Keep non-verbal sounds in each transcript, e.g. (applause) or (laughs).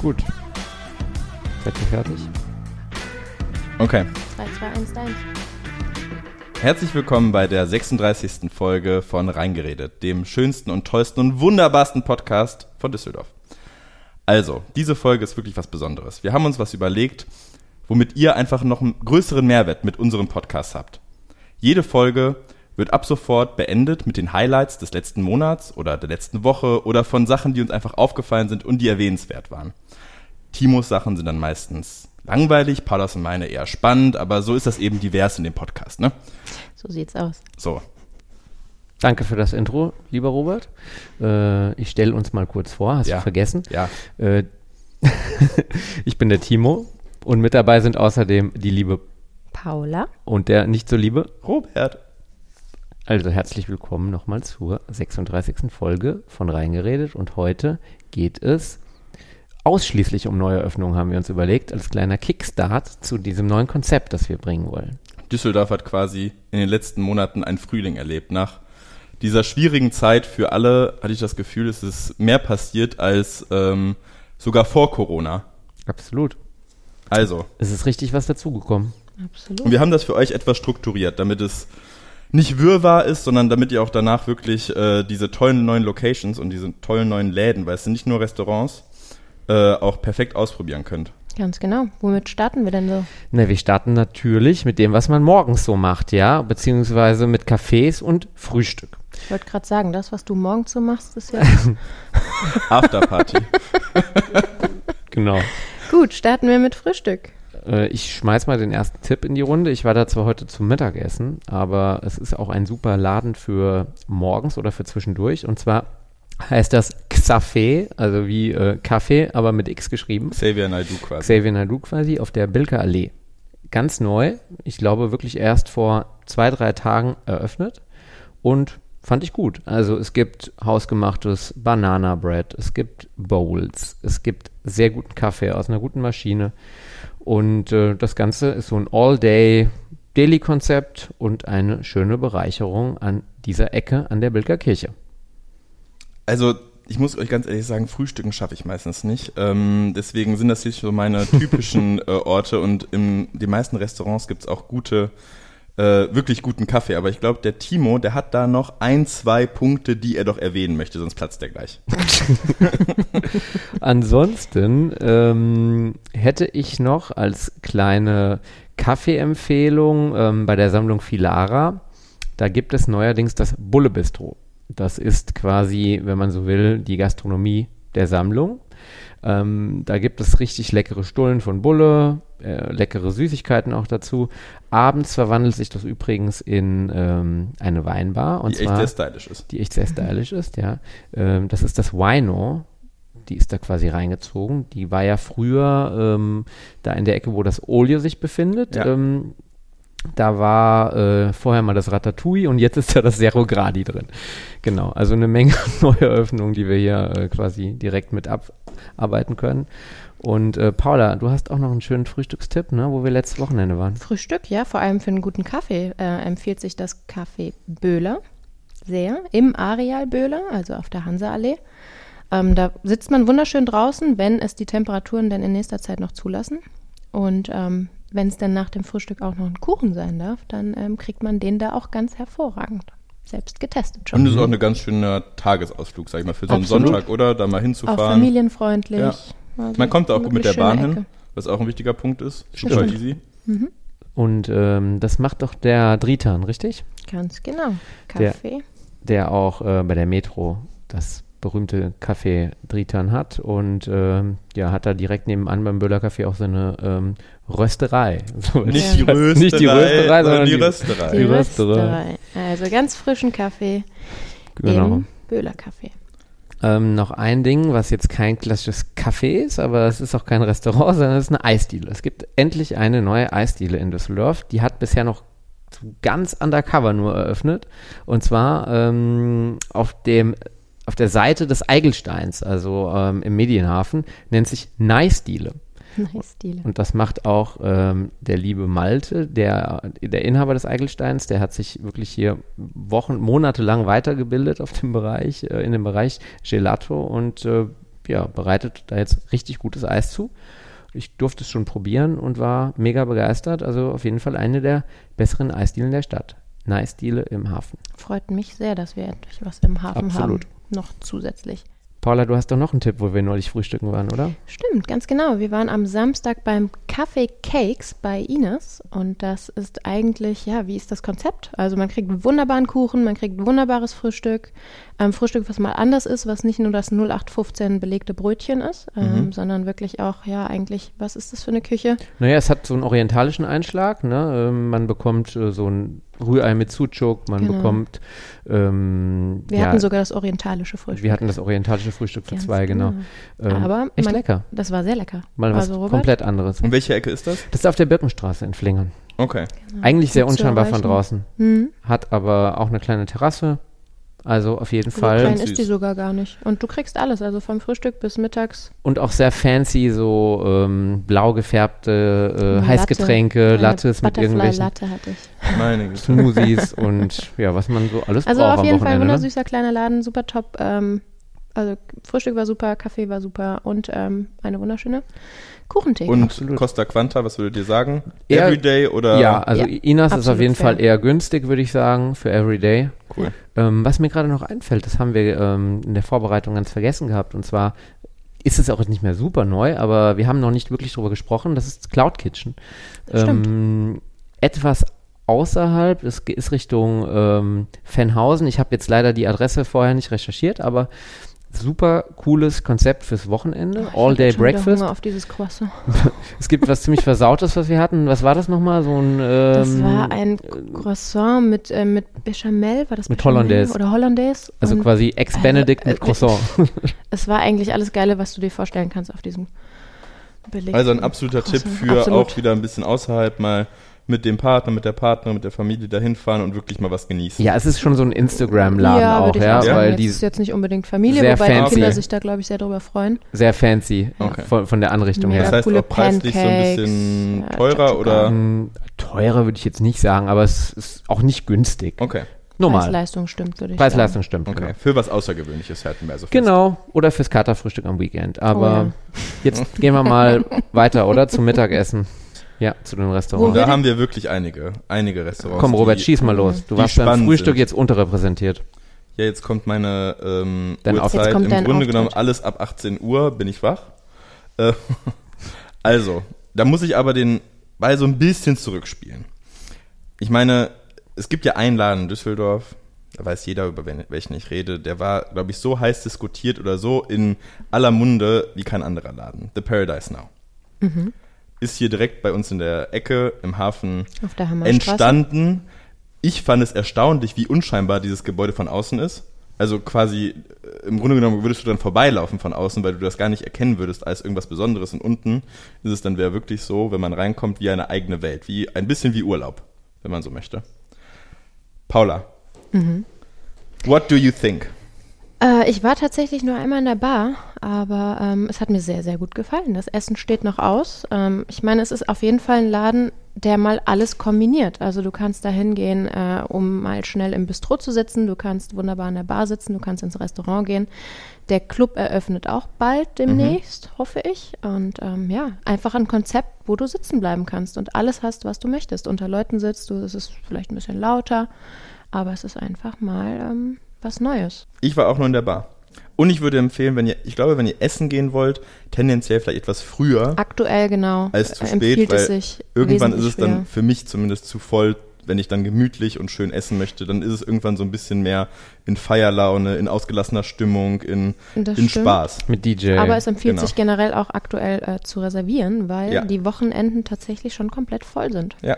Gut. Seid ihr fertig? Okay. 3, 2, 1, dein. Herzlich willkommen bei der 36. Folge von Reingeredet, dem schönsten und tollsten und wunderbarsten Podcast von Düsseldorf. Also, diese Folge ist wirklich was Besonderes. Wir haben uns was überlegt, womit ihr einfach noch einen größeren Mehrwert mit unserem Podcast habt. Jede Folge wird ab sofort beendet mit den Highlights des letzten Monats oder der letzten Woche oder von Sachen, die uns einfach aufgefallen sind und die erwähnenswert waren. Timos Sachen sind dann meistens langweilig, Paulas und meine eher spannend, aber so ist das eben divers in dem Podcast, ne? So sieht's aus. So. Danke für das Intro, lieber Robert. Äh, ich stelle uns mal kurz vor, hast Ja. du vergessen? Ja. Äh, (laughs) ich bin der Timo und mit dabei sind außerdem die liebe Paula. und der nicht so liebe. Robert. Also herzlich willkommen nochmal zur 36. Folge von Reingeredet und heute geht es ausschließlich um Neueröffnungen, haben wir uns überlegt, als kleiner Kickstart zu diesem neuen Konzept, das wir bringen wollen. Düsseldorf hat quasi in den letzten Monaten einen Frühling erlebt. Nach dieser schwierigen Zeit für alle hatte ich das Gefühl, es ist mehr passiert als ähm, sogar vor Corona. Absolut. Also, Es ist richtig was dazugekommen. Absolut. und wir haben das für euch etwas strukturiert, damit es nicht wirrwarr ist, sondern damit ihr auch danach wirklich äh, diese tollen neuen Locations und diese tollen neuen Läden, weil es sind nicht nur Restaurants, äh, auch perfekt ausprobieren könnt. Ganz genau. Womit starten wir denn so? Na, wir starten natürlich mit dem, was man morgens so macht, ja, beziehungsweise mit Cafés und Frühstück. Ich wollte gerade sagen, das, was du morgens so machst, ist ja (laughs) Afterparty. (laughs) Genau. gut. Starten wir mit Frühstück. Äh, ich schmeiß mal den ersten Tipp in die Runde. Ich war da zwar heute zum Mittagessen, aber es ist auch ein super Laden für morgens oder für zwischendurch. Und zwar heißt das Xafé, also wie äh, Kaffee, aber mit X geschrieben. Xavier Naidoo quasi. Xavier Naidoo quasi auf der Bilker Allee. Ganz neu. Ich glaube wirklich erst vor zwei, drei Tagen eröffnet. Und fand ich gut. Also es gibt hausgemachtes Banana Bread, es gibt Bowls, es gibt sehr guten Kaffee aus einer guten Maschine. Und äh, das Ganze ist so ein All-Day Daily-Konzept und eine schöne Bereicherung an dieser Ecke an der Bilker Kirche. Also, ich muss euch ganz ehrlich sagen, Frühstücken schaffe ich meistens nicht. Ähm, deswegen sind das hier so meine typischen (laughs) äh, Orte und in den meisten Restaurants gibt's auch gute, äh, wirklich guten Kaffee. Aber ich glaube, der Timo, der hat da noch ein, zwei Punkte, die er doch erwähnen möchte, sonst platzt er gleich. (laughs) Ansonsten ähm, hätte ich noch als kleine Kaffeeempfehlung ähm, bei der Sammlung Filara, da gibt es neuerdings das Bulle Bistro. Das ist quasi, wenn man so will, die Gastronomie der Sammlung. Ähm, da gibt es richtig leckere Stullen von Bulle, äh, leckere Süßigkeiten auch dazu. Abends verwandelt sich das übrigens in ähm, eine Weinbar. Und die echt zwar, sehr stylisch ist. die echt sehr stylisch ist, ja. Ähm, das ist das Wino. Die ist da quasi reingezogen. Die war ja früher ähm, da in der Ecke, wo das Olio sich befindet. Ja. Ähm, da war äh, vorher mal das Ratatouille und jetzt ist da das Zero Gradi drin. Genau, also eine Menge (laughs) neue Eröffnungen, die wir hier äh, quasi direkt mit abarbeiten können. Und äh, Paula, du hast auch noch einen schönen Frühstückstipp, ne, wo wir letztes Wochenende waren. Frühstück, ja, vor allem für einen guten Kaffee äh, empfiehlt sich das Café Böhler sehr. Im Areal Böhler, also auf der Hanseallee. Ähm, da sitzt man wunderschön draußen, wenn es die Temperaturen denn in nächster Zeit noch zulassen. Und ähm, wenn es dann nach dem Frühstück auch noch ein Kuchen sein darf, dann ähm, kriegt man den da auch ganz hervorragend. Selbst getestet schon. Und es ist auch eine ganz schöner Tagesausflug, sag ich mal, für so einen Absolut. Sonntag, oder? Da mal auch hinzufahren. familienfreundlich. Ja. Also Man kommt da auch gut mit der Bahn hin, Ecke. was auch ein wichtiger Punkt ist. Stimmt. Super easy. Und ähm, das macht doch der Dritan, richtig? Ganz genau. Der- Kaffee. der auch äh, bei der Metro das berühmte Café Dritan hat und ähm, ja, hat da direkt nebenan beim Böhler Café auch seine ähm, Rösterei. (laughs) So, Nicht Ja. die Rösterei, Nicht die Rösterei, sondern die die- Rösterei. Die Die Rösterei. Rösterei. Also ganz frischen Kaffee Genau. im Böhler Kaffee. Ähm, noch ein Ding, was jetzt kein klassisches Café ist, aber es ist auch kein Restaurant, sondern es ist eine Eisdiele. Es gibt endlich eine neue Eisdiele in Düsseldorf. Die hat bisher noch ganz undercover nur eröffnet. Und zwar ähm, auf dem auf der Seite des Eigelsteins, also ähm, im Medienhafen, nennt sich Nice-Diele. Nice Deal. Und das macht auch ähm, der liebe Malte, der, der Inhaber des Eigelsteins, der hat sich wirklich hier Wochen, Monate lang weitergebildet auf dem Bereich, äh, in dem Bereich Gelato und äh, ja, bereitet da jetzt richtig gutes Eis zu. Ich durfte es schon probieren und war mega begeistert. Also auf jeden Fall eine der besseren Eisdielen der Stadt. Nice-Diele im Hafen. Freut mich sehr, dass wir endlich was im Hafen Absolut. haben. Noch zusätzlich. Paula, du hast doch noch einen Tipp, wo wir neulich frühstücken waren, oder? Stimmt, ganz genau. Wir waren am Samstag beim Café Cakes bei Ines und das ist eigentlich, ja, wie ist das Konzept? Also man kriegt wunderbaren Kuchen, man kriegt wunderbares Frühstück, ähm, Frühstück, was mal anders ist, was nicht nur das 0815 belegte Brötchen ist, ähm, sondern wirklich auch, ja, eigentlich, was ist das für eine Küche? Naja, es hat so einen orientalischen Einschlag. Ne? Ähm, man bekommt äh, so ein Rührei mit Sucuk, man Genau. bekommt. Ähm, Wir ja, hatten sogar das orientalische Frühstück. wir hatten das orientalische Frühstück für Ganz zwei, genau. Ähm, Aber echt man- lecker. Das war sehr lecker. Mal was also, Robert, komplett anderes. Und welche Ecke ist das? Das ist auf der Birkenstraße in Flingern. Okay. Eigentlich sehr unscheinbar von draußen. Hm, Hat aber auch eine kleine Terrasse. Also auf jeden so Fall. klein ist die sogar gar nicht. Und du kriegst alles, also vom Frühstück bis mittags. Und auch sehr fancy, so ähm, blau gefärbte äh, Heißgetränke, Latte. Eine Lattes mit irgendwelchen Latte hatte ich. Meine. Smoothies und ja, was man so alles Also braucht auf am jeden Fall. Ne? wundersüßer kleiner Laden, super top. Ähm, also Frühstück war super, Kaffee war super und ähm, eine wunderschöne Kuchentheke. Und Absolut. Costa Quanta, was würdet ihr sagen? Eher- Everyday oder? Ja, also Ja, Inas ist auf jeden fair. Fall eher günstig, würde ich sagen, für Everyday. Cool. Ähm, was mir gerade noch einfällt, das haben wir ähm, in der Vorbereitung ganz vergessen gehabt. Und zwar ist es auch nicht mehr super neu, aber wir haben noch nicht wirklich drüber gesprochen. Das ist Cloud Kitchen. Stimmt. Ähm, etwas außerhalb, es ist Richtung ähm, Fenhausen. Ich habe jetzt leider die Adresse vorher nicht recherchiert, aber super cooles Konzept fürs Wochenende. Oh, ich All Day Breakfast. Hunger auf dieses Croissant. (laughs) Es gibt was ziemlich Versautes, was wir hatten. Was war das nochmal? So ein. Ähm, Das war ein Croissant mit, äh, mit Bechamel, war das Mit Bechamel Hollandaise. Oder Hollandaise. Also Und quasi Ex-Benedict äh, mit Croissant. (laughs) Es war eigentlich alles Geile, was du dir vorstellen kannst auf diesem belegten Also ein absoluter Tipp Croissant. für Absolut. auch wieder ein bisschen außerhalb mal mit dem Partner, mit der Partnerin, mit der Familie dahin fahren und wirklich mal was genießen. Ja, es ist schon so ein Instagram-Laden ja, auch, ja, auch sagen. weil Jetzt die ist jetzt nicht unbedingt Familie, sehr wobei die fancy. Kinder sich da, glaube ich, sehr drüber freuen. sehr fancy Okay. von, von der Anrichtung Mega Das her. heißt coole auch preislich so ein bisschen Pancakes, teurer Chachuca. oder? Ähm, teurer würde ich jetzt nicht sagen, aber es ist auch nicht günstig. Okay, Normal. Preis-Leistung stimmt, würde ich Preis-Leistung stimmt. okay. Genau. Für was Außergewöhnliches halten wir also fest. Genau, oder fürs Katerfrühstück am Weekend. Aber Oh jetzt gehen wir mal (laughs) weiter, oder? Zum Mittagessen. Ja, zu den Und Restaurants. da haben wir wirklich einige, einige Restaurants. Komm, Robert, die, schieß mal los. Du warst beim Frühstück sind. jetzt unterrepräsentiert. Ja, jetzt kommt meine ähm, Dein Uhrzeit. Jetzt kommt Im dein Grunde Auftritt. genommen alles ab 18 Uhr bin ich wach. Äh, (laughs) also, da muss ich aber den Ball so ein bisschen zurückspielen. Ich meine, es gibt ja einen Laden in Düsseldorf, da weiß jeder, über welchen ich rede, der war, glaube ich, so heiß diskutiert oder so in aller Munde wie kein anderer Laden. The Paradise Now. Ist hier direkt bei uns in der Ecke im Hafen entstanden. Ich fand es erstaunlich, wie unscheinbar dieses Gebäude von außen ist. Also quasi, äh, im Grunde genommen würdest du dann vorbeilaufen von außen, weil du das gar nicht erkennen würdest als irgendwas Besonderes. Und unten ist es dann wäre wirklich so, wenn man reinkommt, wie eine eigene Welt. Wie, ein bisschen wie Urlaub, wenn man so möchte. Paula. What do you think? Äh, ich war tatsächlich nur einmal in der Bar, aber ähm, es hat mir sehr, sehr gut gefallen. Das Essen steht noch aus. Ähm, ich meine, es ist auf jeden Fall ein Laden, der mal alles kombiniert. Also du kannst da hingehen, äh, um mal schnell im Bistro zu sitzen. Du kannst wunderbar in der Bar sitzen. Du kannst ins Restaurant gehen. Der Club eröffnet auch bald demnächst, hoffe ich. Und ähm, ja, einfach ein Konzept, wo du sitzen bleiben kannst und alles hast, was du möchtest. Unter Leuten sitzt du, es ist vielleicht ein bisschen lauter, aber es ist einfach mal ähm, was Neues. Ich war auch nur in der Bar. Und ich würde empfehlen, wenn ihr, ich glaube, wenn ihr essen gehen wollt, tendenziell vielleicht etwas früher Aktuell genau. als zu äh, spät, empfiehlt weil es sich irgendwann ist es dann früher. für mich zumindest zu voll, wenn ich dann gemütlich und schön essen möchte, dann ist es irgendwann so ein bisschen mehr in Feierlaune, in ausgelassener Stimmung, in, Das in stimmt. Spaß. Mit DJ. Aber es empfiehlt genau. sich generell auch aktuell äh, zu reservieren, weil Ja. die Wochenenden tatsächlich schon komplett voll sind. Ja,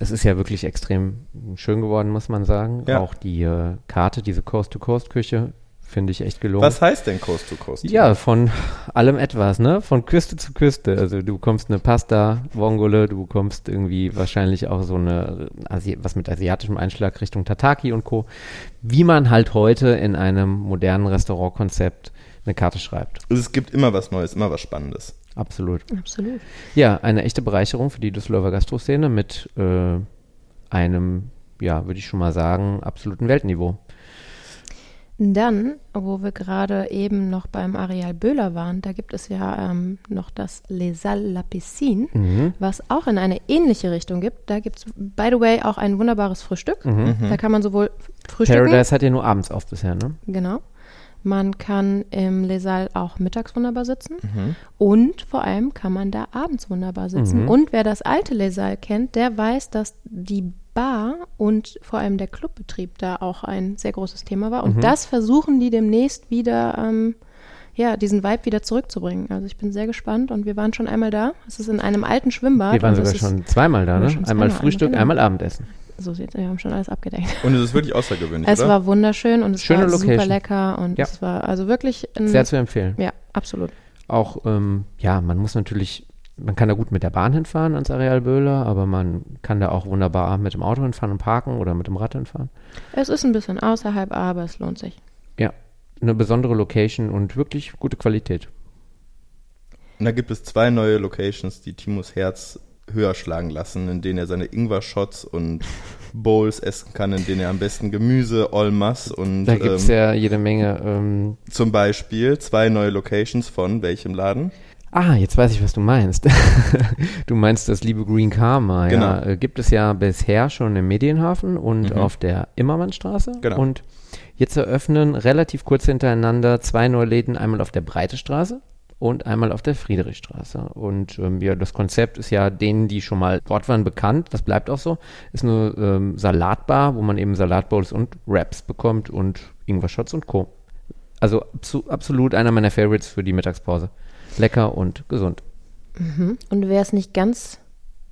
es ist ja wirklich extrem schön geworden, muss man sagen. Ja. Auch die äh, Karte, diese Coast-to-Coast-Küche, finde ich echt gelungen. was heißt denn Coast to Coast? Ja, von allem etwas, ne? Von Küste zu Küste. Also du bekommst eine Pasta, Vongole, du bekommst irgendwie wahrscheinlich auch so eine, Asi was mit asiatischem Einschlag Richtung Tataki und Co. Wie man halt heute in einem modernen Restaurantkonzept eine Karte schreibt. Also es gibt immer was Neues, immer was Spannendes. Absolut. Absolut. Ja, eine echte Bereicherung für die Düsseldorfer Gastroszene mit äh, einem, ja, würde ich schon mal sagen, absoluten Weltniveau. Dann, wo wir gerade eben noch beim Areal Böhler waren, da gibt es ja ähm, noch das Les Salles La Piscine, Mhm. was auch in eine ähnliche Richtung gibt. Da gibt es, by the way, auch ein wunderbares Frühstück. Mhm. Da kann man sowohl frühstücken, Paradise hat ja nur abends auf bisher, ne? genau. Man kann im Les Salles auch mittags wunderbar sitzen. Mhm. Und vor allem kann man da abends wunderbar sitzen. Mhm. Und wer das alte Les Salles kennt, der weiß, dass die Bar und vor allem der Clubbetrieb da auch ein sehr großes Thema war. Und Mhm. das versuchen die demnächst wieder, ähm, ja, diesen Vibe wieder zurückzubringen. Also ich bin sehr gespannt und wir waren schon einmal da. Es ist in einem alten Schwimmbad. Wir waren sogar schon zweimal da, ne? schon Einmal zweimal, Frühstück, genau. einmal Abendessen. So sieht, wir haben schon alles abgedeckt. Und es ist wirklich außergewöhnlich, Es oder? war wunderschön und es Schöne war super Location. lecker und Ja. es war also wirklich ein, Sehr zu empfehlen. ja, absolut. Auch, ähm, ja, man muss natürlich, man kann da gut mit der Bahn hinfahren ans Areal Böhler, aber man kann da auch wunderbar mit dem Auto hinfahren und parken oder mit dem Rad hinfahren. Es ist ein bisschen außerhalb, aber es lohnt sich. Ja, eine besondere Location und wirklich gute Qualität. Und da gibt es zwei neue Locations, die Timos Herz höher schlagen lassen, in denen er seine Ingwer-Shots und (laughs) Bowls essen kann, in denen er am besten Gemüse, Olmas und Da gibt es ähm, ja jede Menge. Ähm, zum Beispiel zwei neue Locations von welchem Laden? Ah, jetzt weiß ich, was du meinst. (laughs) du meinst das liebe Green Karma. Ja, Genau. äh, gibt es ja bisher schon im Medienhafen und Mhm. auf der Immermannstraße. Genau. Und jetzt eröffnen relativ kurz hintereinander zwei neue Läden, einmal auf der Breitestraße und einmal auf der Friedrichstraße. Und ähm, ja, das Konzept ist ja denen, die schon mal dort waren, bekannt. Das bleibt auch so. Ist eine ähm, Salatbar, wo man eben Salatbowls und Wraps bekommt und Ingwer-Shots und Co. Also abso absolut einer meiner Favorites für die Mittagspause. Lecker und gesund. Und wer es nicht ganz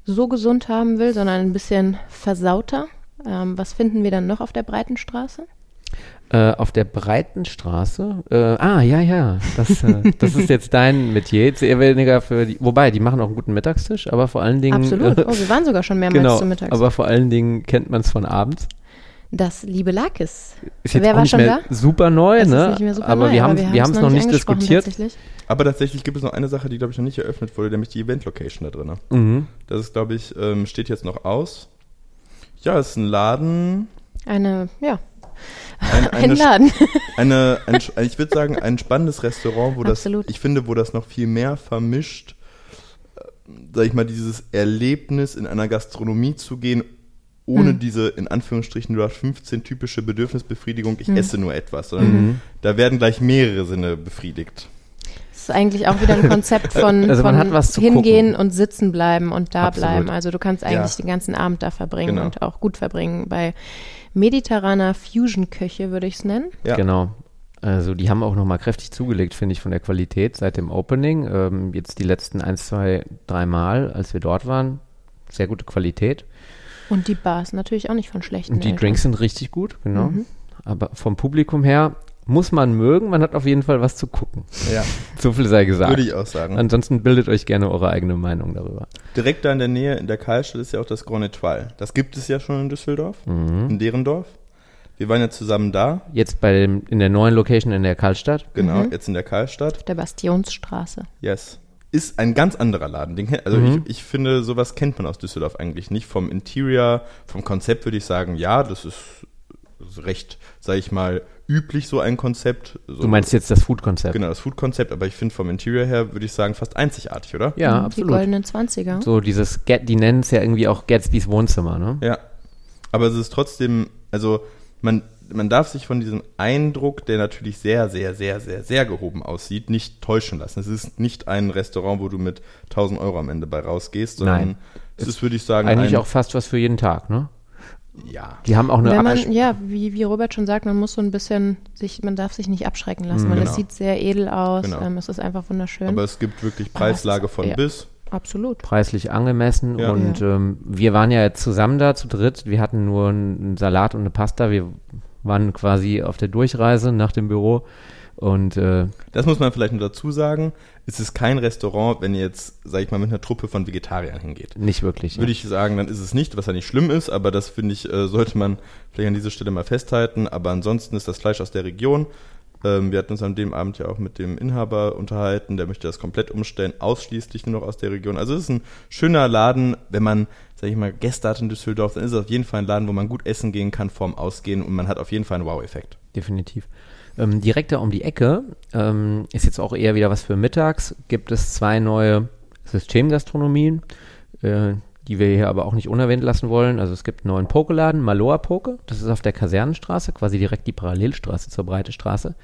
so gesund haben will, sondern ein bisschen versauter, ähm, was finden wir dann noch auf der Breitenstraße? Äh, auf der Breitenstraße. Äh, ah, ja, ja. Das, äh, (laughs) das ist jetzt dein Metier. Eher weniger für die. Wobei, die machen auch einen guten Mittagstisch, aber vor allen Dingen. Absolut. Äh, Oh, wir waren sogar schon mehrmals (laughs) genau. zum Mittag. Aber vor allen Dingen kennt man es von abends. Das liebe Lakis. Ist jetzt Wer auch war nicht schon mehr da? super neu, ne? ist nicht mehr super aber neu, wir haben aber wir haben es noch nicht angesprochen diskutiert. tatsächlich. Aber tatsächlich gibt es noch eine Sache, die, glaube ich, noch nicht eröffnet wurde, nämlich die Event-Location da drin. Mhm. Das ist, glaube ich, ähm, steht jetzt noch aus. Ja, es ist ein Laden. Eine, ja, Ein, (laughs) ein eine, Laden. eine, ein, ich würde sagen, ein spannendes Restaurant, wo das, Absolut. ich finde, wo das noch viel mehr vermischt, äh, sag ich mal, dieses Erlebnis in einer Gastronomie zu gehen, ohne Hm. diese, in Anführungsstrichen, nur 15 typische Bedürfnisbefriedigung, ich Hm. esse nur etwas, sondern Mhm. da werden gleich mehrere Sinne befriedigt. Das ist eigentlich auch wieder ein (laughs) Konzept von, Also man von hat was zu hingehen gucken. und sitzen bleiben und da Absolut. bleiben. Also du kannst eigentlich Ja. den ganzen Abend da verbringen Genau. und auch gut verbringen. Bei mediterraner Fusion-Köche würde ich es nennen. Ja. Genau. Also die haben auch nochmal kräftig zugelegt, finde ich, von der Qualität seit dem Opening. Ähm, jetzt die letzten ein, zwei, drei Mal, als wir dort waren, sehr gute Qualität. Und die Bars natürlich auch nicht von schlechten Und die Eltern. Drinks sind richtig gut, genau. Mhm. Aber vom Publikum her muss man mögen, man hat auf jeden Fall was zu gucken. Ja, (laughs) So viel sei gesagt. würde ich auch sagen. Ansonsten bildet euch gerne eure eigene Meinung darüber. Direkt da in der Nähe, in der Karlstadt, ist ja auch das Grand Etoile. Das gibt es ja schon in Düsseldorf, Mhm. in deren Dorf. Wir waren ja zusammen da, Jetzt bei dem, in der neuen Location in der Karlstadt. genau, Mhm. jetzt in der Karlstadt. Auf der Bastionsstraße. Yes. Ist ein ganz anderer Laden. Also Mhm. ich, ich finde, sowas kennt man aus Düsseldorf eigentlich nicht. Vom Interior, vom Konzept würde ich sagen, ja, das ist recht, sage ich mal, üblich so ein Konzept. So, Du meinst jetzt das Food-Konzept? Genau, das Food-Konzept, aber ich finde vom Interior her, würde ich sagen, fast einzigartig, oder? Ja, Mhm, Die absolut. goldenen Zwanziger. So dieses, Get, die nennen es ja irgendwie auch Gatsby's Wohnzimmer, ne? Ja. Aber es ist trotzdem, also man, man darf sich von diesem Eindruck, der natürlich sehr, sehr, sehr, sehr, sehr gehoben aussieht, nicht täuschen lassen. Es ist nicht ein Restaurant, wo du mit 1000 Euro am Ende bei rausgehst, sondern Nein. es ist, würde ich sagen, Eigentlich ein, auch fast was für jeden Tag, ne? ja. Die haben auch eine Wenn man, ja, wie, wie Robert schon sagt, man muss so ein bisschen sich, man darf sich nicht abschrecken lassen, Mhm. weil Genau. es sieht sehr edel aus, Genau. ähm, es ist einfach wunderschön. Aber es gibt wirklich Preislage von ja. bis. Absolut. preislich angemessen Ja. und ähm, wir waren ja jetzt zusammen da zu dritt. Wir hatten nur einen Salat und eine Pasta. Wir waren quasi auf der Durchreise nach dem Büro und äh, Das muss man vielleicht nur dazu sagen. Es ist kein Restaurant, wenn ihr jetzt, sag ich mal, mit einer Truppe von Vegetariern hingeht. nicht wirklich. Würde ich sagen, dann ist es nicht, was ja nicht schlimm ist, aber das finde ich, äh, sollte man vielleicht an dieser Stelle mal festhalten. Aber ansonsten ist das Fleisch aus der Region. Ähm, wir hatten uns an dem Abend ja auch mit dem Inhaber unterhalten, der möchte das komplett umstellen, ausschließlich nur noch aus der Region. Also es ist ein schöner Laden, wenn man, sag ich mal, Gäste hat in Düsseldorf, dann ist es auf jeden Fall ein Laden, wo man gut essen gehen kann vorm Ausgehen und man hat auf jeden Fall einen Wow-Effekt. definitiv. Ähm, direkt da um die Ecke ähm, ist jetzt auch eher wieder was für mittags. Gibt es zwei neue Systemgastronomien, äh, die wir hier aber auch nicht unerwähnt lassen wollen. Also es gibt einen neuen Pokeladen, Maloa Poke. Das ist auf der Kasernenstraße, quasi direkt die Parallelstraße zur Breite Straße.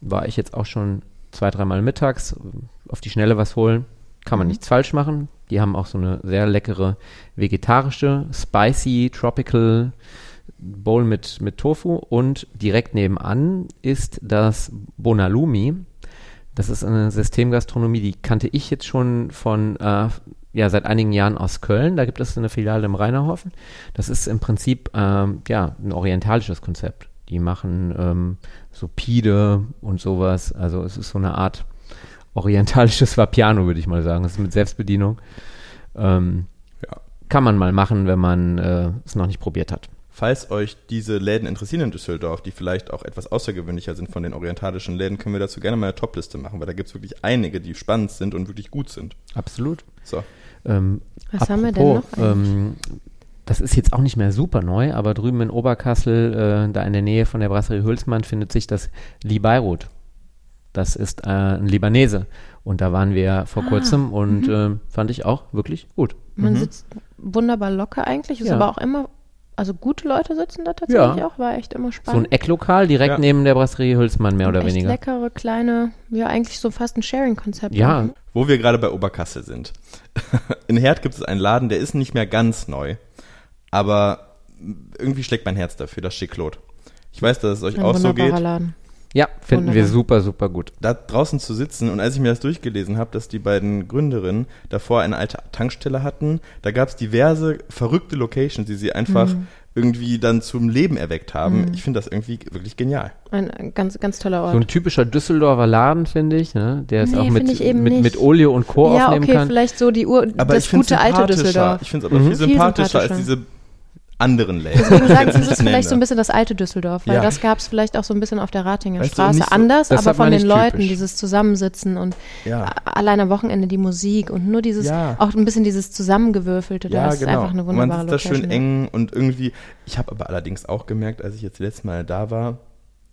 War ich jetzt auch schon zwei, dreimal mittags auf die Schnelle was holen. Kann man Mhm. nichts falsch machen. Die haben auch so eine sehr leckere vegetarische, spicy, tropical Bowl mit, mit Tofu. Und direkt nebenan ist das Bonalumi. Das ist eine Systemgastronomie, die kannte ich jetzt schon von, äh, ja, seit einigen Jahren aus Köln. Da gibt es eine Filiale im Rheinerhofen. Das ist im Prinzip, ähm, ja, ein orientalisches Konzept. Die machen ähm, so Pide und sowas. Also es ist so eine Art orientalisches Vapiano, würde ich mal sagen. Das ist mit Selbstbedienung. Ähm, Ja. Kann man mal machen, wenn man äh, es noch nicht probiert hat. Falls euch diese Läden interessieren in Düsseldorf, die vielleicht auch etwas außergewöhnlicher sind von den orientalischen Läden, können wir dazu gerne mal eine Topliste machen, weil da gibt es wirklich einige, die spannend sind und wirklich gut sind. Absolut. So. Ähm, Was haben wir denn noch ähm, das ist jetzt auch nicht mehr super neu, aber drüben in Oberkassel, äh, da in der Nähe von der Brasserie Hülsmann, findet sich das Li Beirut. Das ist äh, ein Libanese. Und da waren wir vor Ah, kurzem und äh, fand ich auch wirklich gut. Man sitzt wunderbar locker eigentlich, ist Ja. aber auch immer, also gute Leute sitzen da tatsächlich Ja. auch, war echt immer So ein spannend. Ecklokal direkt Ja. neben der Brasserie Hülsmann, mehr oder echt weniger. leckere, kleine, ja eigentlich so fast ein Sharing-Konzept. Ja, auch. Wo wir gerade bei Oberkassel sind. (laughs) In Herd gibt es einen Laden, der ist nicht mehr ganz neu, aber irgendwie schlägt mein Herz dafür, das Schiklot. Ich weiß, dass es euch Ein auch so geht. Laden. Ja finden wir Wunderbar. super, super gut. da draußen zu sitzen und als ich mir das durchgelesen habe, dass die beiden Gründerinnen davor eine alte Tankstelle hatten, da gab es diverse verrückte Locations, die sie einfach Mhm. irgendwie dann zum Leben erweckt haben. Ich finde das irgendwie wirklich genial. Ein, ganz, ganz toller Ort. So ein typischer Düsseldorfer Laden, finde ich, ne? der es Nee, auch mit, mit, nicht. mit Olio und Co. ja, aufnehmen okay, kann. vielleicht so die Ur Aber das ich finde gute alte sympathischer. Düsseldorf. Ich finde es aber Mhm. viel Viel sympathischer als diese anderen Läden. Deswegen sage ich, Jetzt das ist vielleicht so ein bisschen das alte Düsseldorf, weil Ja. das gab es vielleicht auch so ein bisschen auf der Ratinger Weißt Straße so- anders, das aber von den Leuten, typisch. dieses Zusammensitzen und Ja. allein am Wochenende die Musik und nur dieses, Ja. auch ein bisschen dieses Zusammengewürfelte, Ja, das ist genau. einfach eine Und man wunderbare sitzt da schön ja. eng und irgendwie, ich habe aber allerdings auch gemerkt, als ich jetzt letztes Mal da war,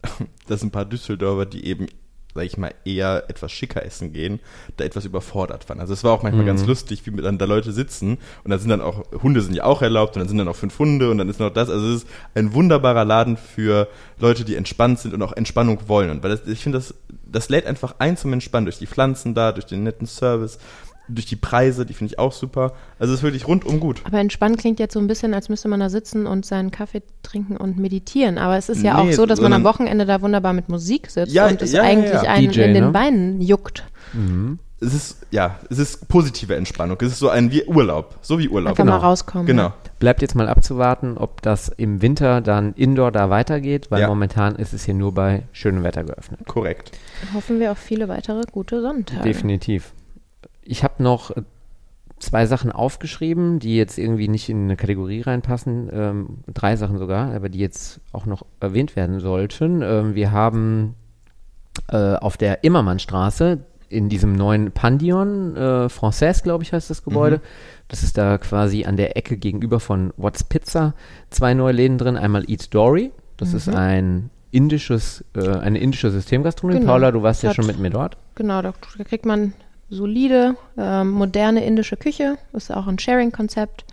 (laughs) dass ein paar Düsseldorfer, die eben, sag ich mal, eher etwas schicker essen gehen, da etwas überfordert waren. Also es war auch manchmal Mhm. ganz lustig, wie dann da Leute sitzen und da sind dann auch, Hunde sind ja auch erlaubt und dann sind dann auch fünf Hunde und dann ist noch das. Also es ist ein wunderbarer Laden für Leute, die entspannt sind und auch Entspannung wollen. Und weil das, ich finde, das, das lädt einfach ein zum Entspannen durch die Pflanzen da, durch den netten Service, durch die Preise, die finde ich auch super. Also es ist wirklich rundum gut. Aber entspannt klingt jetzt so ein bisschen, als müsste man da sitzen und seinen Kaffee trinken und meditieren. Aber es ist ja Nee, auch so, dass man am Wochenende da wunderbar mit Musik sitzt Ja, und es ja, eigentlich ja. einen DJ, in den ne? Beinen juckt. es ist, ja, es ist positive Entspannung. Es ist so ein wie Urlaub. So wie Urlaub. Einfach Genau. mal rauskommen. Genau. Bleibt jetzt mal abzuwarten, ob das im Winter dann indoor da weitergeht, weil Ja. momentan ist es hier nur bei schönem Wetter geöffnet. Korrekt. Hoffen wir auf viele weitere gute Sonntage. Definitiv. Ich habe noch äh, zwei Sachen aufgeschrieben, die jetzt irgendwie nicht in eine Kategorie reinpassen, ähm, drei Sachen sogar, aber die jetzt auch noch erwähnt werden sollten. Ähm, wir haben äh, auf der Immermannstraße in diesem neuen Pandion, äh, Française, glaube ich, heißt das Gebäude. Das ist da quasi an der Ecke gegenüber von What's Pizza. Zwei neue Läden drin. Einmal Eat Dory. Das ist ein indisches, äh, eine indische Systemgastronomie. Genau. Paula, du warst ja Hat- schon mit mir dort. Genau, da kriegt man solide, ähm, moderne indische Küche. Ist auch ein Sharing-Konzept.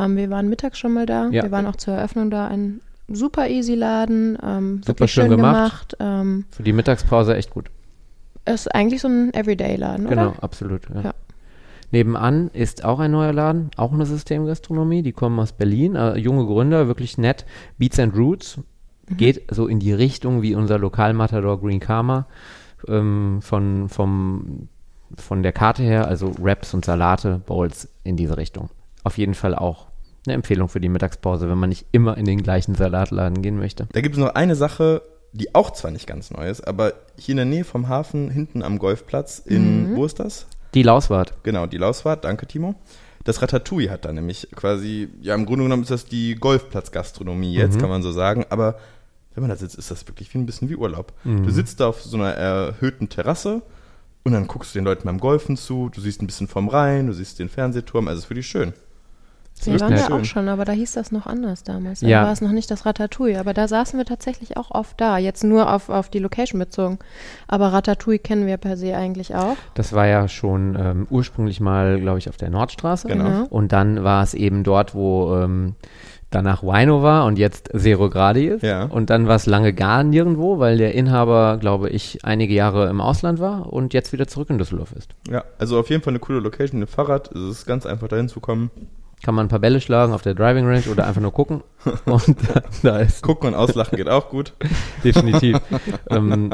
Ähm, wir waren mittags schon mal da. Ja. Wir waren auch zur Eröffnung da. Ein super easy Laden. Ähm, Super schön schön gemacht. gemacht. Ähm, Für die Mittagspause echt gut. ist eigentlich so ein Everyday-Laden, Genau, oder? absolut. Ja. Ja. Nebenan ist auch ein neuer Laden, auch eine Systemgastronomie. Die kommen aus Berlin, äh, junge Gründer, wirklich nett. Beats and Roots Mhm. geht so in die Richtung wie unser Lokalmatador Green Karma ähm, von, vom, von der Karte her, also Wraps und Salate, Bowls in diese Richtung. Auf jeden Fall auch eine Empfehlung für die Mittagspause, wenn man nicht immer in den gleichen Salatladen gehen möchte. Da gibt es noch eine Sache, die auch zwar nicht ganz neu ist, aber hier in der Nähe vom Hafen, hinten am Golfplatz, in, wo ist das? Die Lauswart. Genau, die Lausfahrt, danke Timo. Das Ratatouille hat da nämlich quasi, ja im Grunde genommen ist das die Golfplatzgastronomie jetzt, kann man so sagen, aber wenn man da sitzt, ist das wirklich wie ein bisschen wie Urlaub. Du sitzt da auf so einer erhöhten Terrasse und dann guckst du den Leuten beim Golfen zu, du siehst ein bisschen vom Rhein, du siehst den Fernsehturm, also es ist wirklich schön. Wir waren schön. auch schon, aber da hieß das noch anders damals. Da Ja. war es noch nicht das Ratatouille, aber da saßen wir tatsächlich auch oft da. Jetzt nur auf, auf die Location bezogen. Aber Ratatouille kennen wir per se eigentlich auch. Das war ja schon ähm, ursprünglich mal, glaube ich, auf der Nordstraße. Genau. Ja. Und dann war es eben dort, wo ähm, danach Wino war und jetzt Zero Gradi ist. Ja. Und dann war es lange gar nirgendwo, weil der Inhaber, glaube ich, einige Jahre im Ausland war und jetzt wieder zurück in Düsseldorf ist. Ja, also auf jeden Fall eine coole Location mit dem Fahrrad. Es ist ganz einfach dahin zu kommen. Kann man ein paar Bälle schlagen auf der Driving Range oder einfach nur gucken. (laughs) Und da, da ist Gucken und auslachen geht auch gut. (laughs) definitiv. ähm,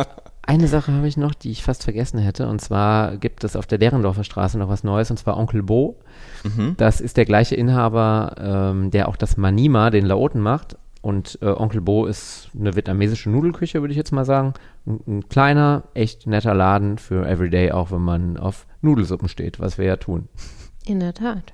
eine Sache habe ich noch, die ich fast vergessen hätte. Und zwar gibt es auf der Derendorfer Straße noch was Neues, und zwar Onkel Bo. Mhm. Das ist der gleiche Inhaber, ähm, der auch das Manima, den Laoten macht. Und äh, Onkel Bo ist eine vietnamesische Nudelküche, würde ich jetzt mal sagen. Ein, ein kleiner, echt netter Laden für Everyday, auch wenn man auf Nudelsuppen steht, was wir ja tun. In der Tat.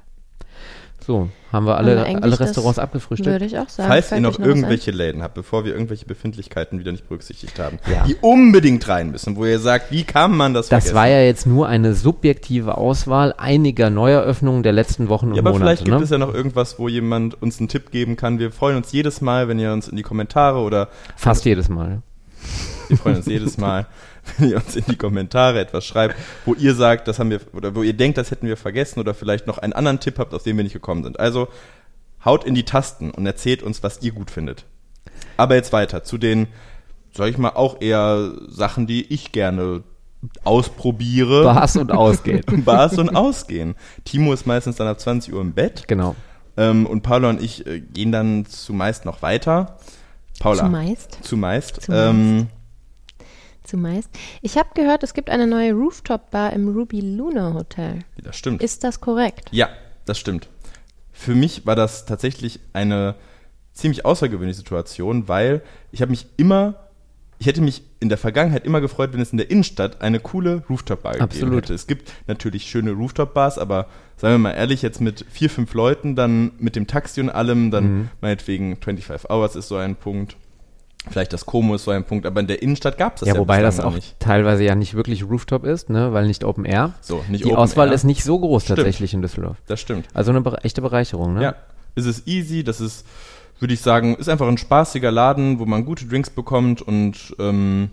So, haben wir Haben alle, wir alle Restaurants abgefrühstückt. Würde ich auch sagen. Falls ihr noch ein? irgendwelche Läden habt, bevor wir irgendwelche Befindlichkeiten wieder nicht berücksichtigt haben, Ja. die unbedingt rein müssen, wo ihr sagt, wie kann man das, Das vergessen? war ja jetzt nur eine subjektive Auswahl einiger Neueröffnungen der letzten Wochen und Ja, aber Monate. vielleicht gibt ne? es ja noch irgendwas, wo jemand uns einen Tipp geben kann. Wir freuen uns jedes Mal, wenn ihr uns in die Kommentare oder Fast jedes Mal. wir freuen uns jedes Mal, (laughs) (laughs) wenn ihr uns in die Kommentare etwas schreibt, wo ihr sagt, das haben wir oder wo ihr denkt, das hätten wir vergessen oder vielleicht noch einen anderen Tipp habt, auf den wir nicht gekommen sind. Also haut in die Tasten und erzählt uns, was ihr gut findet. Aber jetzt weiter zu den, sag ich mal, auch eher Sachen, die ich gerne ausprobiere. Bars und (laughs) ausgehen. Bars und Ausgehen. Timo ist meistens dann ab 20 Uhr im Bett. Genau. Ähm, und Paula und ich äh, gehen dann zumeist noch weiter. Paula. Zumeist. Zumeist. Zumeist. Ähm, Zumeist. Ich habe gehört, es gibt eine neue Rooftop-Bar im Ruby Luna Hotel. das stimmt. Ist das korrekt? ja, das stimmt. Für mich war das tatsächlich eine ziemlich außergewöhnliche Situation, weil ich habe mich immer, ich hätte mich in der Vergangenheit immer gefreut, wenn es in der Innenstadt eine coole Rooftop-Bar gegeben Absolut. hätte. Es gibt natürlich schöne Rooftop-Bars, aber sagen wir mal ehrlich, jetzt mit vier, fünf Leuten, dann mit dem Taxi und allem, dann Mhm. meinetwegen 25 Hours ist so ein Punkt. Vielleicht das Como ist so ein Punkt, aber in der Innenstadt gab es das Ja, ja, wobei das auch nicht. teilweise ja nicht wirklich Rooftop ist, ne, weil nicht Open Air. So, nicht Die Open Auswahl Air. ist nicht so groß Stimmt. tatsächlich in Düsseldorf. Das stimmt. Also eine echte Bereicherung, ne? Ja, es ist easy, das ist, würde ich sagen, ist einfach ein spaßiger Laden, wo man gute Drinks bekommt und ähm,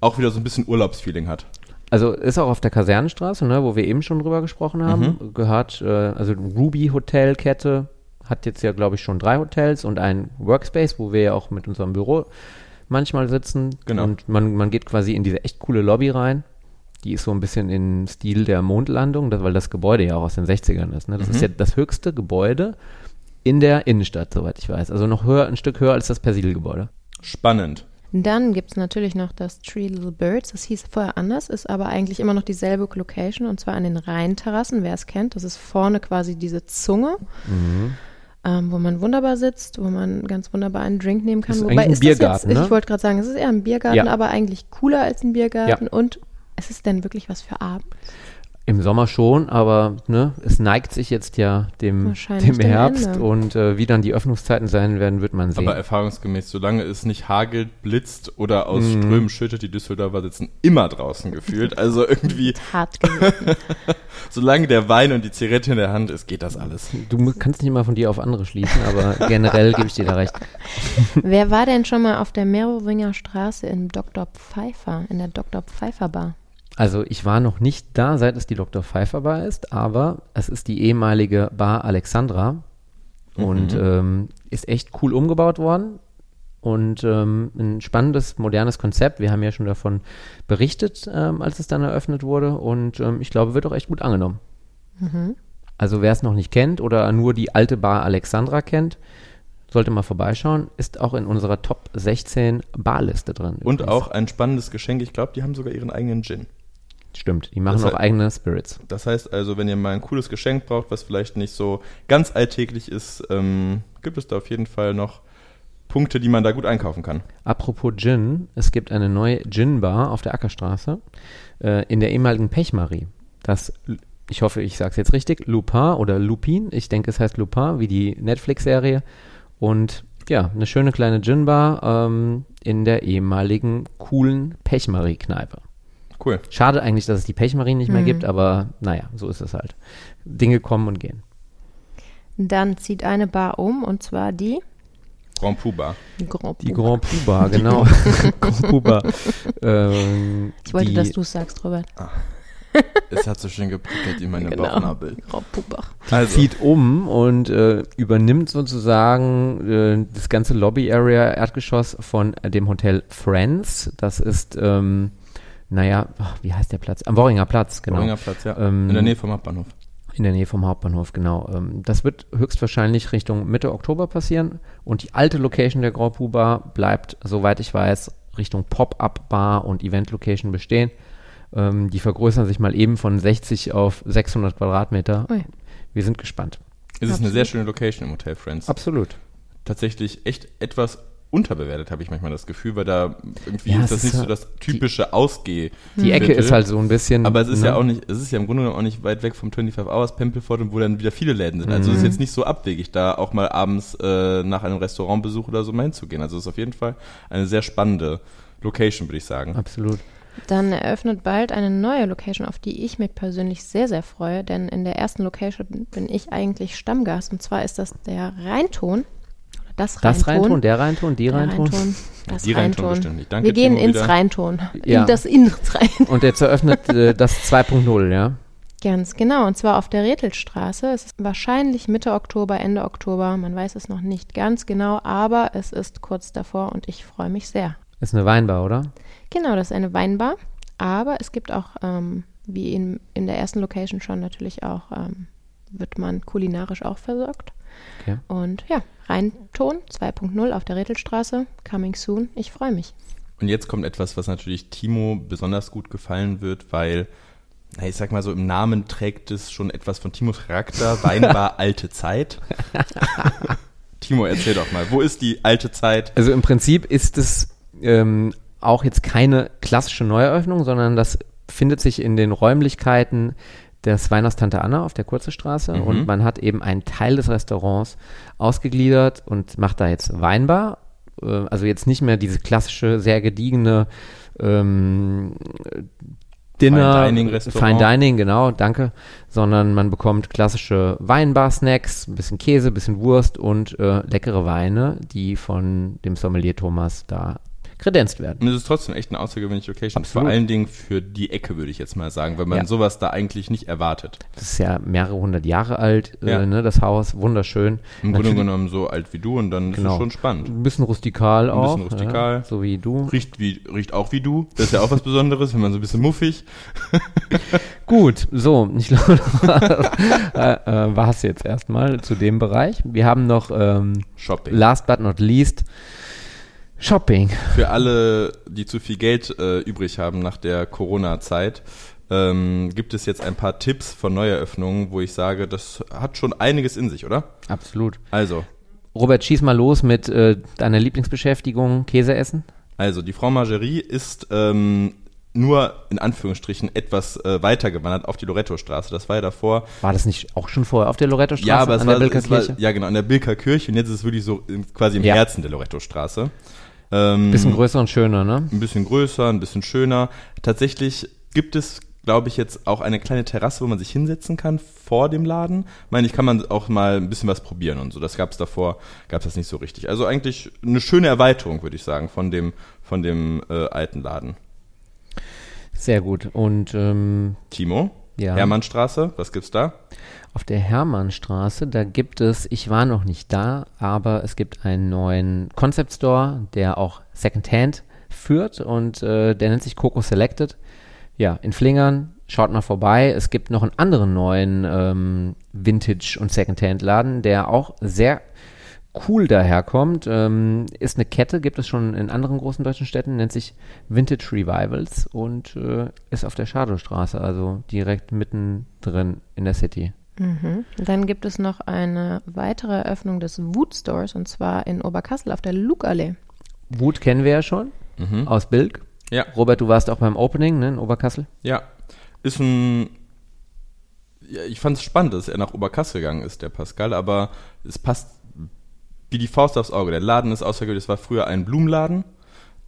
auch wieder so ein bisschen Urlaubsfeeling hat. Also ist auch auf der Kasernenstraße, ne, wo wir eben schon drüber gesprochen haben, Mhm. gehört, äh, also Ruby Hotelkette hat jetzt ja, glaube ich, schon drei Hotels und ein Workspace, wo wir ja auch mit unserem Büro manchmal sitzen. Genau. Und man, man geht quasi in diese echt coole Lobby rein. Die ist so ein bisschen im Stil der Mondlandung, das, weil das Gebäude ja auch aus den 60ern ist. Ne? Das ist ja das höchste Gebäude in der Innenstadt, soweit ich weiß. Also noch höher, ein Stück höher als das Persil-Gebäude. Spannend. Dann gibt es natürlich noch das Three Little Birds. Das hieß vorher anders, ist aber eigentlich immer noch dieselbe Location und zwar an den Rheinterrassen, wer es kennt. Das ist vorne quasi diese Zunge, Mhm. Ähm, wo man wunderbar sitzt, wo man ganz wunderbar einen Drink nehmen kann. Ist Wobei ein ist Biergarten, das jetzt, ne? ich wollte gerade sagen, es ist eher ein Biergarten, Ja. aber eigentlich cooler als ein Biergarten und es ist denn wirklich was für Abend. Im Sommer schon, aber ne, es neigt sich jetzt ja dem, dem Herbst Ende. und äh, wie dann die Öffnungszeiten sein werden, wird man sehen. Aber erfahrungsgemäß, solange es nicht hagelt, blitzt oder aus Mhm. Strömen schüttet, die Düsseldorfer sitzen immer draußen gefühlt. Also irgendwie, (laughs) Hart (laughs) solange der Wein und die Zigarette in der Hand ist, geht das alles. du kannst nicht mal von dir auf andere schließen, aber (laughs) generell gebe ich dir da recht. wer war denn schon mal auf der Merowinger Straße in Dr. Pfeiffer, in der Dr. Pfeiffer Bar? Also ich war noch nicht da, seit es die Dr. Pfeiffer Bar ist, aber es ist die ehemalige Bar Alexandra und ähm, ist echt cool umgebaut worden und ähm, ein spannendes, modernes Konzept. Wir haben ja schon davon berichtet, ähm, als es dann eröffnet wurde und ähm, ich glaube, wird auch echt gut angenommen. Also wer es noch nicht kennt oder nur die alte Bar Alexandra kennt, sollte mal vorbeischauen, ist auch in unserer Top 16 Barliste drin. Und übrigens. auch ein spannendes Geschenk. Ich glaube, die haben sogar ihren eigenen Gin. Stimmt, die machen Das auch heißt- eigene Spirits. Das heißt also, wenn ihr mal ein cooles Geschenk braucht, was vielleicht nicht so ganz alltäglich ist, ähm, gibt es da auf jeden Fall noch Punkte, die man da gut einkaufen kann. Apropos Gin, es gibt eine neue Gin-Bar auf der Ackerstraße äh, in der ehemaligen Pechmarie. Das, ich hoffe, ich sage es jetzt richtig, Lupin oder Lupin, ich denke, es heißt Lupin, wie die Netflix-Serie. Und ja, eine schöne kleine Gin-Bar ähm, in der ehemaligen coolen Pechmarie-Kneipe. Cool. Schade eigentlich, dass es die Pechmarie nicht mehr Mhm. gibt, aber naja, so ist es halt. Dinge kommen und gehen. Dann zieht eine Bar um und zwar die Grand Puba. Grand Die. Grand Puba, genau. Grand (laughs) Puba. Ähm, Ich wollte, die, dass du es sagst, Robert. Es hat so schön geprickelt in meine Genau. Bauchnabel. Grand Puba. Also, zieht um und äh, übernimmt sozusagen äh, das ganze Lobby-Area Erdgeschoss von äh, dem Hotel Friends. Das ist, ähm, naja, ach, wie heißt der Platz? Am Worringer Platz, genau. Worringer Platz, ja. Ähm, in der Nähe vom Hauptbahnhof. In der Nähe vom Hauptbahnhof, genau. Ähm, das wird höchstwahrscheinlich Richtung Mitte Oktober passieren und die alte Location der Grand Puba bleibt, soweit ich weiß, Richtung Pop-Up-Bar und Event-Location bestehen. Ähm, die vergrößern sich mal eben von 60 auf 600 Quadratmeter. Ui. Wir sind gespannt. Es ist eine Absolut. sehr schöne Location im Hotel Friends. Absolut. Tatsächlich echt etwas unterbewertet, habe ich manchmal das Gefühl, weil da irgendwie Ja, ist es das ist nicht so das typische Ausgeh. Die Ecke ist halt so ein bisschen. Aber es ist ne? ja auch nicht, es ist ja im Grunde genommen auch nicht weit weg vom 25 Hours Pempelfort, wo dann wieder viele Läden sind. Also es Mhm. ist jetzt nicht so abwegig, da auch mal abends äh, nach einem Restaurantbesuch oder so mal hinzugehen. Also es ist auf jeden Fall eine sehr spannende Location, würde ich sagen. Absolut. Dann eröffnet bald eine neue Location, auf die ich mich persönlich sehr, sehr freue, denn in der ersten Location bin ich eigentlich Stammgast und zwar ist das der Rheinton. Das Rheinton. Das Rheinton, der Rheinton, die Der Rheinton. Das Die Rheinton Rheinton. bestimmt nicht. Danke, Wir gehen Timo, ins wieder. Rheinton. Ja. In das ins Rheinton. Und jetzt eröffnet äh, das 2.0, ja? Ganz genau, und zwar auf der Rethelstraße. Es ist wahrscheinlich Mitte Oktober, Ende Oktober, man weiß es noch nicht ganz genau, aber es ist kurz davor und ich freue mich sehr. Ist eine Weinbar, oder? Genau, das ist eine Weinbar, aber es gibt auch, ähm, wie in, in der ersten Location schon natürlich auch, ähm, wird man kulinarisch auch versorgt. Okay. Und ja, Rheinton 2.0 auf der Rethelstraße, coming soon. Ich freue mich. Und jetzt kommt etwas, was natürlich Timo besonders gut gefallen wird, weil, na, ich sag mal so, im Namen trägt es schon etwas von Timos Charakter. Weinbar (laughs) alte Zeit. (laughs) Timo, erzähl doch mal, wo ist die alte Zeit? Also im Prinzip ist es ähm, auch jetzt keine klassische Neueröffnung, sondern das findet sich in den Räumlichkeiten des Weiners Tante Anna auf der Kurze Straße Mhm. und man hat eben einen Teil des Restaurants ausgegliedert und macht da jetzt Weinbar. Äh, also jetzt nicht mehr diese klassische, sehr gediegene ähm, Dinner, Fine Dining Restaurant. Fine Dining, genau, danke, sondern man bekommt klassische Weinbar-Snacks, ein bisschen Käse, ein bisschen Wurst und äh, leckere Weine, die von dem Sommelier Thomas da kredenzt werden. Und es ist trotzdem echt eine außergewöhnliche Location. Absolut. Vor allen Dingen für die Ecke, würde ich jetzt mal sagen, weil man Ja. sowas da eigentlich nicht erwartet. Das ist ja mehrere hundert Jahre alt, äh, Ja. ne, das Haus, wunderschön. Im Grunde genommen so alt wie du und dann ist Genau. es schon spannend. Ein bisschen rustikal Ein auch. bisschen rustikal. Ja, so wie du. Riecht, wie, riecht auch wie du. Das ist ja auch was Besonderes, wenn man so ein bisschen muffig. (laughs) Gut, so, ich glaube, (laughs) äh, äh, war es jetzt erstmal zu dem Bereich. Wir haben noch ähm, Shopping. last but not least Shopping. Für alle, die zu viel Geld äh, übrig haben nach der Corona-Zeit, ähm, gibt es jetzt ein paar Tipps von Neueröffnungen, wo ich sage, das hat schon einiges in sich, oder? Absolut. Also, Robert, schieß mal los mit äh, deiner Lieblingsbeschäftigung, Käse essen. also die Frau Margerie ist ähm, nur in Anführungsstrichen etwas äh, weiter gewandert auf die Loretto-Straße. Das war ja davor. War das nicht auch schon vorher auf der Loretto-Straße ja, aber es an war, der es war Bilkerkirche? ja genau an der Bilker Kirche und jetzt ist es wirklich so im, quasi im Ja. Herzen der Loretto-Straße. Ähm, Bisschen größer und schöner, ne? ein bisschen größer, ein bisschen schöner. Tatsächlich gibt es, glaube ich, jetzt auch eine kleine Terrasse, wo man sich hinsetzen kann vor dem Laden. Meine ich, kann man auch mal ein bisschen was probieren und so. Das gab es davor, gab es das nicht so richtig. Also eigentlich eine schöne Erweiterung, würde ich sagen, von dem, von dem äh, alten Laden. Sehr gut. Und ähm, Timo, Ja. Hermannstraße, was gibt's da? Auf der Hermannstraße, da gibt es, ich war noch nicht da, aber es gibt einen neuen Concept Store, der auch Secondhand führt und äh, der nennt sich Coco Selected. Ja, in Flingern, schaut mal vorbei. Es gibt noch einen anderen neuen ähm, Vintage- und Secondhand-Laden, der auch sehr cool daherkommt. Ähm, ist eine Kette, gibt es schon in anderen großen deutschen Städten, nennt sich Vintage Revivals und äh, ist auf der Schadowstraße, also direkt mittendrin in der City. Mhm. Dann gibt es noch eine weitere Eröffnung des Wood Stores und zwar in Oberkassel auf der Lugallee. Wut kennen wir ja schon Mhm. aus Bilk. Ja, Robert, du warst auch beim Opening ne, in Oberkassel. ja. Ist ein. Ja, ich fand es spannend, dass er nach Oberkassel gegangen ist, der Pascal, aber es passt wie die Faust aufs Auge. Der Laden ist außergewöhnlich. Es war früher ein Blumenladen,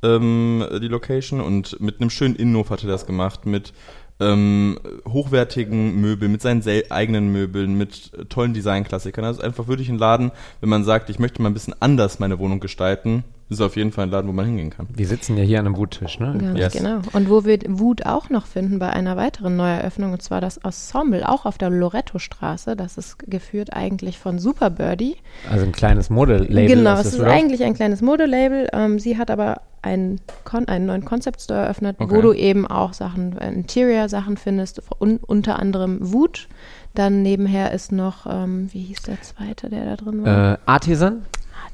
ähm, die Location, und mit einem schönen Innenhof hat er das gemacht, mit ähm, hochwertigen Möbeln, mit seinen eigenen Möbeln, mit tollen Designklassikern. Also einfach wirklich ein Laden, wenn man sagt, ich möchte mal ein bisschen anders meine Wohnung gestalten, ist auf jeden Fall ein Laden, wo man hingehen kann. Wir sitzen ja hier an einem Wuttisch, ne? Ganz Yes. genau. Und wo wir Wut auch noch finden bei einer weiteren Neueröffnung, und zwar das Ensemble, auch auf der Loretto-Straße. Das ist geführt eigentlich von Super Birdie. Also ein kleines Modelabel. genau, es ist Düsseldorf. eigentlich ein kleines Modelabel. Ähm, sie hat aber einen, Con einen neuen Concept Store eröffnet, Okay. wo du eben auch Sachen, äh, Interior-Sachen findest, un unter anderem Wut. Dann nebenher ist noch, ähm, wie hieß der zweite, der da drin war? Äh, Artisan,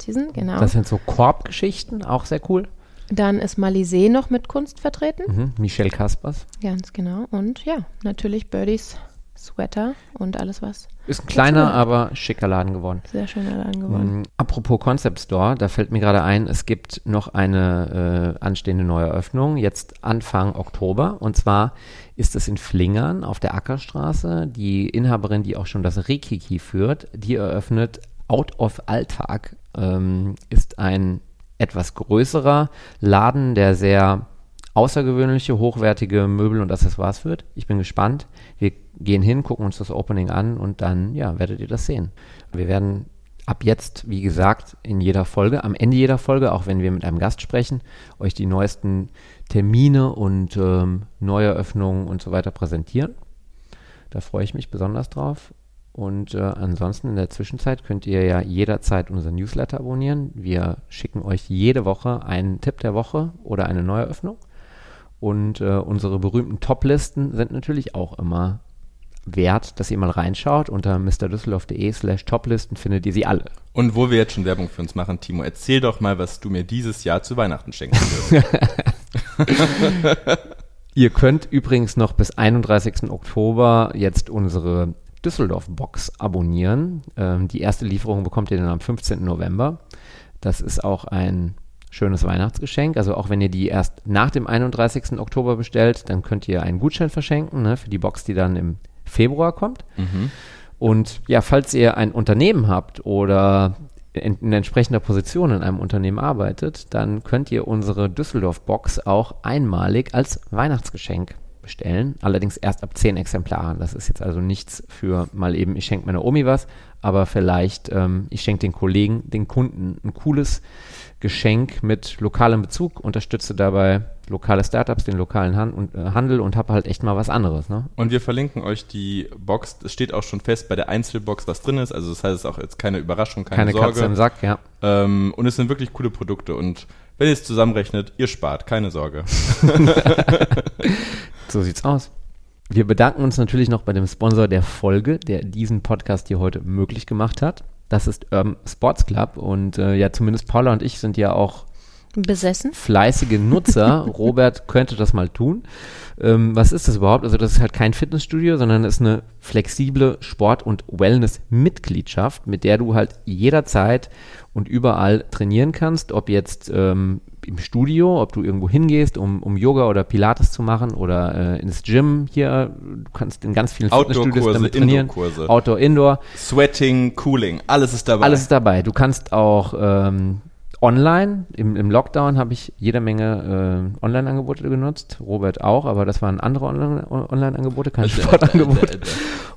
Artisan, genau. das sind so Korbgeschichten, auch sehr cool. Dann ist Malisee noch mit Kunst vertreten. Mhm. Michelle Kaspers. Ganz genau. Und ja, natürlich Birdies Sweater und alles was. Ist ein kleiner, aber schicker Laden geworden. Sehr schöner Laden geworden. Mhm. Apropos Concept Store, da fällt mir gerade ein, es gibt noch eine äh, anstehende Neueröffnung, jetzt Anfang Oktober. Und zwar ist es in Flingern auf der Ackerstraße. Die Inhaberin, die auch schon das Rikiki führt, die eröffnet Out of Alltag. Ähm, ist ein etwas größerer Laden, der sehr außergewöhnliche, hochwertige Möbel und Accessoires führt. Ich bin gespannt. Wir gehen hin, gucken uns das Opening an und dann, ja, werdet ihr das sehen. Wir werden ab jetzt, wie gesagt, in jeder Folge, am Ende jeder Folge, auch wenn wir mit einem Gast sprechen, euch die neuesten Termine und ähm, Neueröffnungen und so weiter präsentieren. Da freue ich mich besonders drauf. Und äh, ansonsten in der Zwischenzeit könnt ihr ja jederzeit unseren Newsletter abonnieren. Wir schicken euch jede Woche einen Tipp der Woche oder eine Neueröffnung. Und äh, unsere berühmten Top-Listen sind natürlich auch immer wert, dass ihr mal reinschaut. Unter mrdüsseldorf.de slash Toplisten findet ihr sie alle. Und wo wir jetzt schon Werbung für uns machen, Timo, erzähl doch mal, was du mir dieses Jahr zu Weihnachten schenken wirst. (laughs) (laughs) Ihr könnt übrigens noch bis 31. Oktober jetzt unsere Düsseldorf-Box abonnieren. Ähm, die erste Lieferung bekommt ihr dann am 15. November. Das ist auch ein schönes Weihnachtsgeschenk. Also auch wenn ihr die erst nach dem 31. Oktober bestellt, dann könnt ihr einen Gutschein verschenken ne, für die Box, die dann im Februar kommt. Und ja, falls ihr ein Unternehmen habt oder in, in entsprechender Position in einem Unternehmen arbeitet, dann könnt ihr unsere Düsseldorf-Box auch einmalig als Weihnachtsgeschenk bestellen. Allerdings erst ab 10 Exemplaren. Das ist jetzt also nichts für mal eben, ich schenke meiner Omi was, aber vielleicht, ähm, ich schenke den Kollegen, den Kunden ein cooles Geschenk mit lokalem Bezug, unterstütze dabei lokale Startups, den lokalen Han und, äh, Handel und habe halt echt mal was anderes. Ne? Und wir verlinken euch die Box. Es steht auch schon fest bei der Einzelbox, was drin ist. Also das heißt, es ist auch jetzt keine Überraschung, keine, Keine Sorge. Katze im Sack, ja. Ähm, und es sind wirklich coole Produkte. Und wenn ihr es zusammenrechnet, ihr spart, keine Sorge. (laughs) (laughs) So sieht's aus. Wir bedanken uns natürlich noch bei dem Sponsor der Folge, der diesen Podcast hier heute möglich gemacht hat. Das ist Urban Sports Club und äh, ja, zumindest Paula und ich sind ja auch Besessen. fleißige Nutzer. (laughs) Robert könnte das mal tun. Ähm, was ist das überhaupt? Also das ist halt kein Fitnessstudio, sondern es ist eine flexible Sport- und Wellness-Mitgliedschaft, mit der du halt jederzeit und überall trainieren kannst, ob jetzt ähm, im Studio, ob du irgendwo hingehst, um, um Yoga oder Pilates zu machen oder äh, ins Gym hier. Du kannst in ganz vielen Fitnessstudios damit trainieren. Indoor-Kurse. Outdoor, Indoor. Sweating, Cooling, alles ist dabei. Alles ist dabei. Du kannst auch ähm, online, im, im Lockdown habe ich jede Menge äh, Online-Angebote genutzt, Robert auch, aber das waren andere Online- Online-Angebote, keine (laughs) Sportangebote.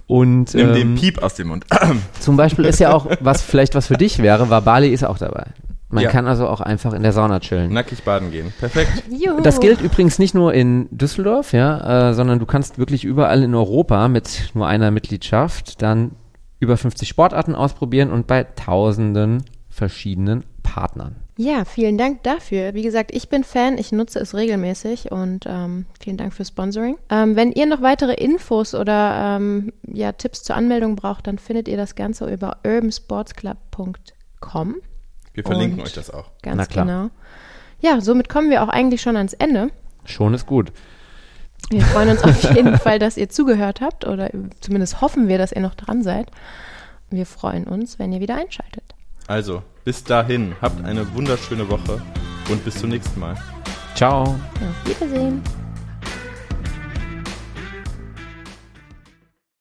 Und Nimm den ähm, Piep aus dem Mund. (clears throat) zum Beispiel ist ja auch, was vielleicht was für dich wäre, war Bali ist auch dabei. Man Ja. kann also auch einfach in der Sauna chillen. Nackig baden gehen. Perfekt. (laughs) Juhu. Das gilt übrigens nicht nur in Düsseldorf, ja, äh, sondern du kannst wirklich überall in Europa mit nur einer Mitgliedschaft dann über 50 Sportarten ausprobieren und bei tausenden verschiedenen Partnern. Ja, vielen Dank dafür. Wie gesagt, ich bin Fan, ich nutze es regelmäßig und ähm, vielen Dank für Sponsoring. Ähm, wenn ihr noch weitere Infos oder ähm, ja, Tipps zur Anmeldung braucht, dann findet ihr das Ganze über urbansportsclub.com. Wir verlinken Und- euch das auch. Ganz Na klar. genau. Ja, somit kommen wir auch eigentlich schon ans Ende. Schon ist gut. Wir freuen uns auf jeden (laughs) Fall, dass ihr zugehört habt oder zumindest hoffen wir, dass ihr noch dran seid. Wir freuen uns, wenn ihr wieder einschaltet. Also, bis dahin, habt eine wunderschöne Woche und bis zum nächsten Mal. Ciao. Auf Wiedersehen.